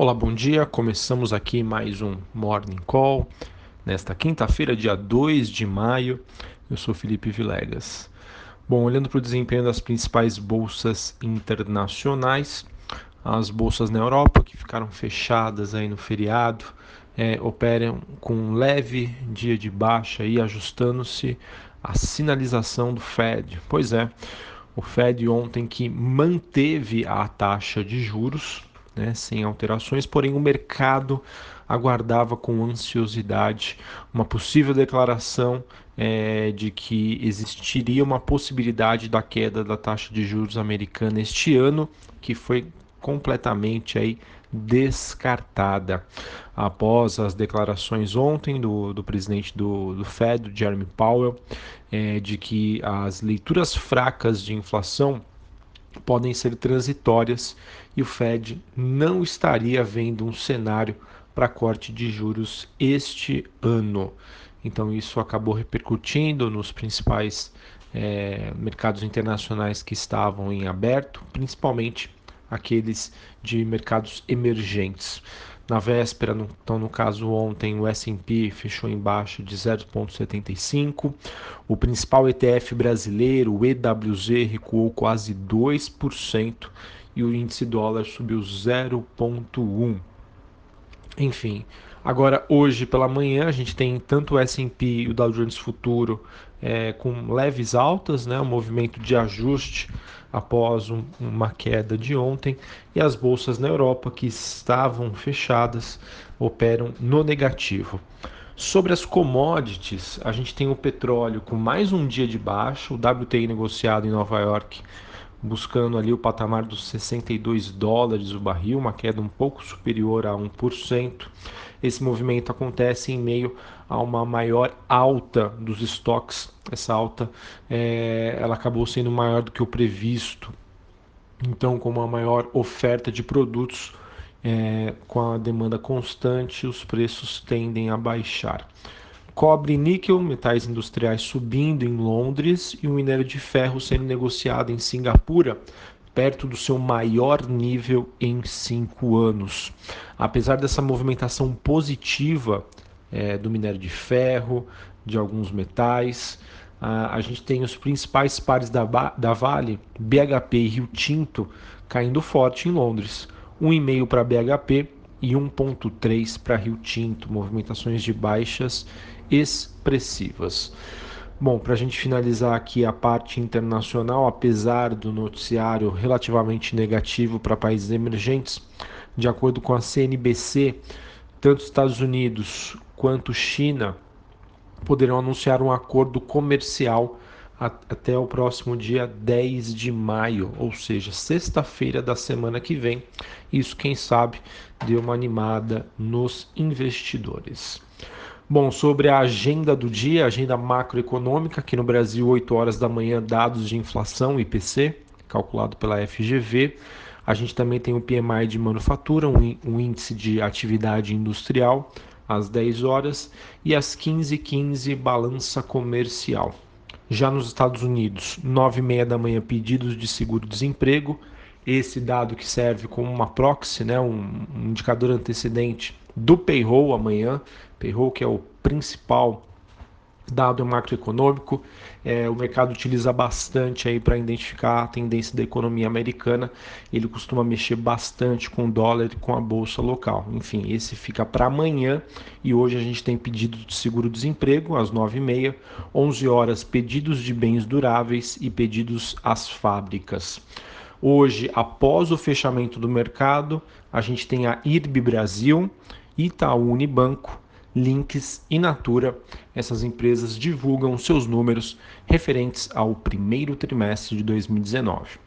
Olá, bom dia. Começamos aqui mais um Morning Call nesta quinta-feira, dia 2 de maio. Eu sou Felipe Vilegas. Bom, olhando para o desempenho das principais bolsas internacionais, as bolsas na Europa que ficaram fechadas aí no feriado é, operam com um leve dia de baixa e ajustando-se a sinalização do Fed. Pois é, o Fed ontem que manteve a taxa de juros né, sem alterações, porém o mercado aguardava com ansiosidade uma possível declaração é, de que existiria uma possibilidade da queda da taxa de juros americana este ano, que foi completamente aí descartada. Após as declarações ontem do, do presidente do, do Fed, Jeremy Powell, é, de que as leituras fracas de inflação podem ser transitórias e o Fed não estaria vendo um cenário para corte de juros este ano. Então, isso acabou repercutindo nos principais é, mercados internacionais que estavam em aberto, principalmente aqueles de mercados emergentes. Na véspera, no, então no caso ontem, o S&P fechou em baixa de 0,75. O principal ETF brasileiro, o EWZ, recuou quase 2% e o índice dólar subiu 0,1. Enfim, agora hoje pela manhã a gente tem tanto o S&P e o Dow Jones Futuro é, com leves altas, né, um movimento de ajuste após um, uma queda de ontem, e as bolsas na Europa que estavam fechadas operam no negativo. Sobre as commodities, a gente tem o petróleo com mais um dia de baixa, o WTI negociado em Nova York buscando ali o patamar dos 62 dólares o barril, uma queda um pouco superior a 1%. Esse movimento acontece em meio a uma maior alta dos estoques. Essa alta é, ela acabou sendo maior do que o previsto. Então, com uma maior oferta de produtos, é, com a demanda constante, os preços tendem a baixar cobre e níquel, metais industriais subindo em Londres e o minério de ferro sendo negociado em Singapura, perto do seu maior nível em cinco anos. Apesar dessa movimentação positiva é, do minério de ferro, de alguns metais, a, a gente tem os principais pares da, da Vale, BHP e Rio Tinto, caindo forte em Londres. 1,5 para BHP e 1,3 para Rio Tinto, movimentações de baixas expressivas. Bom, para a gente finalizar aqui a parte internacional, apesar do noticiário relativamente negativo para países emergentes, de acordo com a CNBC, tanto Estados Unidos quanto China poderão anunciar um acordo comercial até o próximo dia 10 de maio, ou seja, sexta-feira da semana que vem. Isso, quem sabe, deu uma animada nos investidores. Bom, sobre a agenda do dia, agenda macroeconômica, aqui no Brasil, 8 horas da manhã, dados de inflação, IPC, calculado pela FGV. A gente também tem o PMI de manufatura, um índice de atividade industrial, às 10 horas, e às 15h15, 15, balança comercial. Já nos Estados Unidos, 9h30 da manhã, pedidos de seguro-desemprego, esse dado que serve como uma proxy, né, um indicador antecedente do payroll amanhã, payroll que é o principal dado macroeconômico, é, o mercado utiliza bastante aí para identificar a tendência da economia americana. Ele costuma mexer bastante com o dólar e com a bolsa local. Enfim, esse fica para amanhã e hoje a gente tem pedido de seguro-desemprego às 9h30, 11 horas pedidos de bens duráveis e pedidos às fábricas. Hoje, após o fechamento do mercado, a gente tem a IRB Brasil, Itaú Unibanco, Links e Natura. Essas empresas divulgam seus números referentes ao primeiro trimestre de 2019.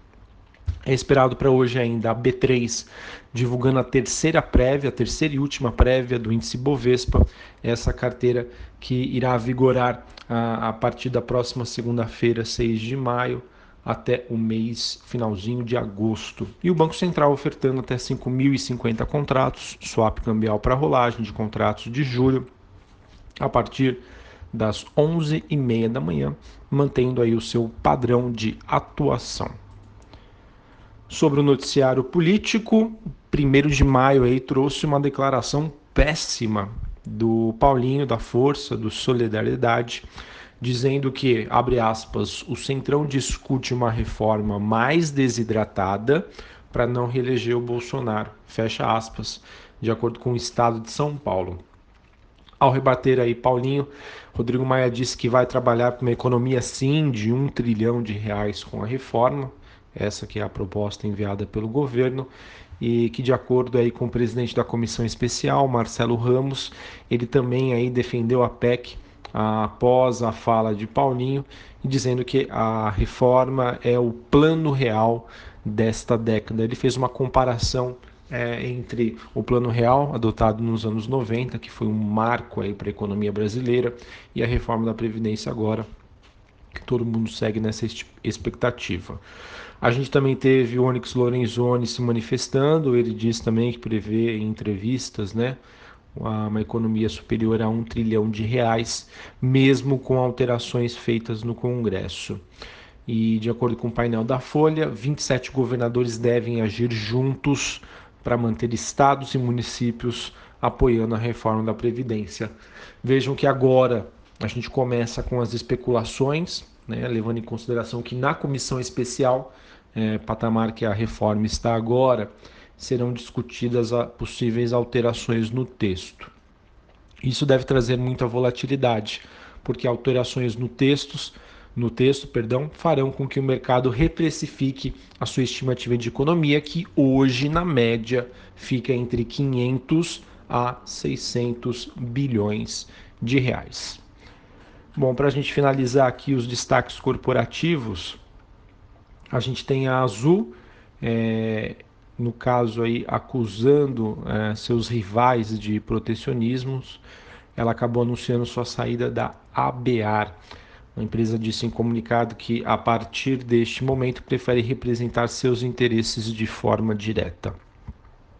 É esperado para hoje ainda a B3 divulgando a terceira prévia, a terceira e última prévia do índice Bovespa, essa carteira que irá vigorar a, a partir da próxima segunda-feira, 6 de maio, até o mês finalzinho de agosto. E o Banco Central ofertando até 5.050 contratos, swap cambial para rolagem de contratos de julho, a partir das 11h30 da manhã, mantendo aí o seu padrão de atuação. Sobre o noticiário político, 1 de maio aí trouxe uma declaração péssima do Paulinho da Força, do Solidariedade, dizendo que, abre aspas, o Centrão discute uma reforma mais desidratada para não reeleger o Bolsonaro, fecha aspas, de acordo com o Estado de São Paulo. Ao rebater aí Paulinho, Rodrigo Maia disse que vai trabalhar com uma economia sim de um trilhão de reais com a reforma, essa que é a proposta enviada pelo governo, e que de acordo aí com o presidente da comissão especial, Marcelo Ramos, ele também aí defendeu a PEC após a fala de Paulinho, dizendo que a reforma é o plano real desta década. Ele fez uma comparação é, entre o plano real adotado nos anos 90, que foi um marco para a economia brasileira, e a reforma da Previdência agora, que todo mundo segue nessa expectativa. A gente também teve o Onyx Lorenzoni se manifestando, ele disse também que prevê em entrevistas, né, uma economia superior a um trilhão de reais, mesmo com alterações feitas no Congresso. E de acordo com o painel da Folha, 27 governadores devem agir juntos para manter estados e municípios apoiando a reforma da Previdência. Vejam que agora a gente começa com as especulações, né, levando em consideração que na comissão especial, é, patamar que a reforma está agora, serão discutidas possíveis alterações no texto. Isso deve trazer muita volatilidade, porque alterações no textos no texto, perdão, farão com que o mercado reprecifique a sua estimativa de economia, que hoje, na média, fica entre 500 a 600 bilhões de reais. Bom, para a gente finalizar aqui os destaques corporativos, a gente tem a Azul, é, no caso aí, acusando é, seus rivais de protecionismos. Ela acabou anunciando sua saída da ABAR. A empresa disse em comunicado que, a partir deste momento, prefere representar seus interesses de forma direta.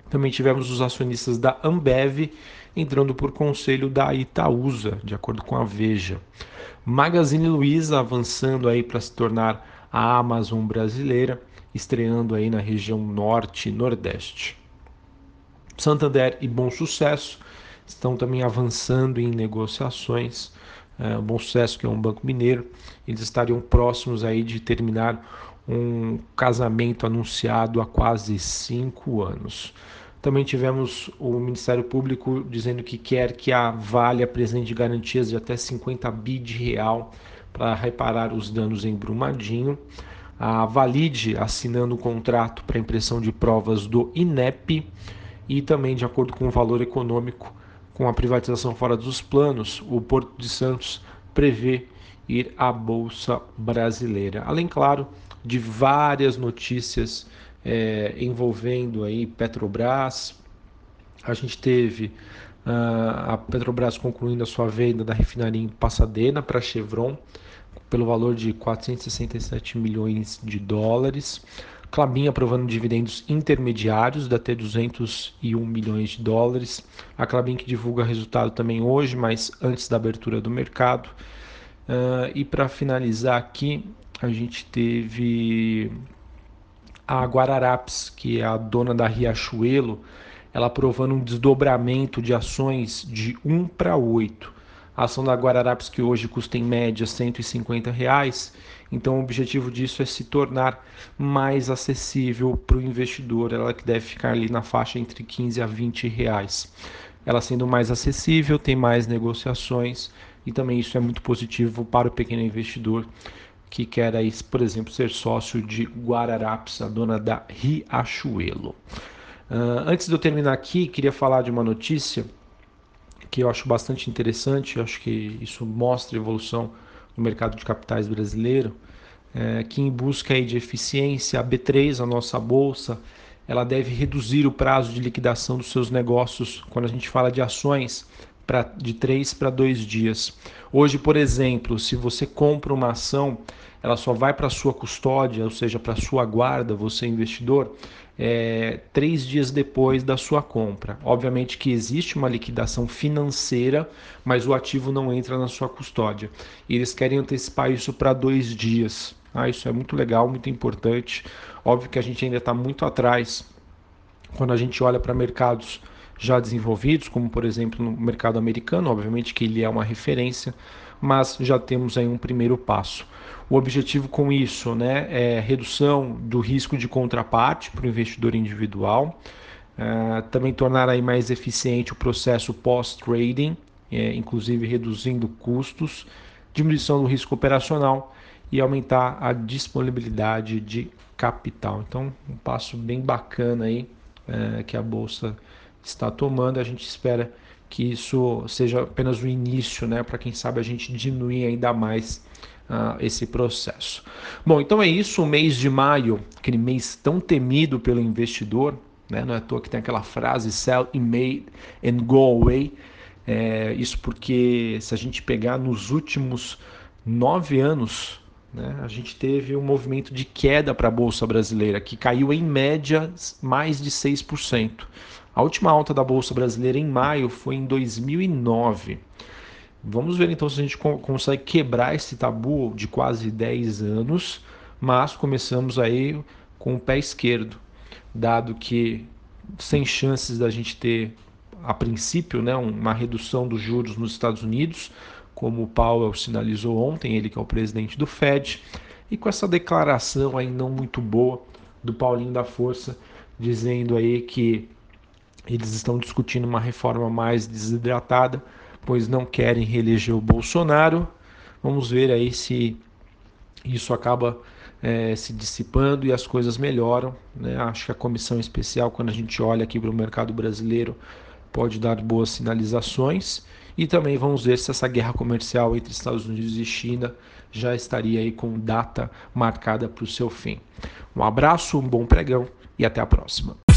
Também tivemos os acionistas da Ambev entrando por conselho da Itaúsa, de acordo com a Veja. Magazine Luiza avançando aí para se tornar a Amazon brasileira, estreando aí na região norte e nordeste. Santander e Bom Sucesso estão também avançando em negociações é, Bom Sucesso, que é um banco mineiro, eles estariam próximos aí de terminar um casamento anunciado há quase cinco anos. Também tivemos o Ministério Público dizendo que quer que a Vale apresente garantias de até 50 bi de real para reparar os danos em Brumadinho. A Valide assinando um contrato para impressão de provas do INEP e também de acordo com o valor econômico com a privatização fora dos planos, o Porto de Santos prevê ir à Bolsa Brasileira. Além, claro, de várias notícias é, envolvendo aí Petrobras. A gente teve uh, a Petrobras concluindo a sua venda da refinaria em Passadena para Chevron pelo valor de 467 milhões de dólares. Clabin aprovando dividendos intermediários de até 201 milhões de dólares. A Clabin que divulga resultado também hoje, mas antes da abertura do mercado. Uh, e para finalizar aqui, a gente teve a Guararapes, que é a dona da Riachuelo, ela aprovando um desdobramento de ações de 1 para 8. A ação da Guararapes, que hoje custa em média 150 reais, então o objetivo disso é se tornar mais acessível para o investidor, ela que deve ficar ali na faixa entre 15 a 20 reais. Ela sendo mais acessível, tem mais negociações e também isso é muito positivo para o pequeno investidor que quer aí, por exemplo, ser sócio de Guararapes, a dona da Riachuelo. Uh, antes de eu terminar aqui, queria falar de uma notícia que eu acho bastante interessante, acho que isso mostra a evolução do mercado de capitais brasileiro, é, que em busca aí de eficiência, a B3, a nossa bolsa, ela deve reduzir o prazo de liquidação dos seus negócios quando a gente fala de ações pra, de 3 para 2 dias. Hoje, por exemplo, se você compra uma ação, ela só vai para sua custódia, ou seja, para sua guarda, você investidor, é, três dias depois da sua compra. Obviamente que existe uma liquidação financeira, mas o ativo não entra na sua custódia. E eles querem antecipar isso para dois dias. Ah, isso é muito legal, muito importante. Óbvio que a gente ainda está muito atrás quando a gente olha para mercados já desenvolvidos, como por exemplo no mercado americano, obviamente que ele é uma referência, mas já temos aí um primeiro passo. O objetivo com isso né, é redução do risco de contraparte para o investidor individual, uh, também tornar aí mais eficiente o processo pós-trading, é, inclusive reduzindo custos, diminuição do risco operacional e aumentar a disponibilidade de capital. Então, um passo bem bacana aí é, que a bolsa está tomando. A gente espera que isso seja apenas o início, né, para quem sabe a gente diminuir ainda mais uh, esse processo. Bom, então é isso. O mês de maio, aquele mês tão temido pelo investidor, né, não é à toa que tem aquela frase sell in May and go away. É, isso porque se a gente pegar nos últimos nove anos, né, a gente teve um movimento de queda para a Bolsa Brasileira, que caiu em média mais de 6%. A última alta da Bolsa Brasileira em maio foi em 2009. Vamos ver então se a gente consegue quebrar esse tabu de quase 10 anos, mas começamos aí com o pé esquerdo, dado que sem chances da gente ter a princípio, né, uma redução dos juros nos Estados Unidos, como o Powell sinalizou ontem, ele que é o presidente do Fed, e com essa declaração aí não muito boa do Paulinho da Força, dizendo aí que eles estão discutindo uma reforma mais desidratada, pois não querem reeleger o Bolsonaro. Vamos ver aí se isso acaba é, se dissipando e as coisas melhoram. Né? Acho que a comissão especial, quando a gente olha aqui para o mercado brasileiro, pode dar boas sinalizações. E também vamos ver se essa guerra comercial entre Estados Unidos e China já estaria aí com data marcada para o seu fim. Um abraço, um bom pregão e até a próxima.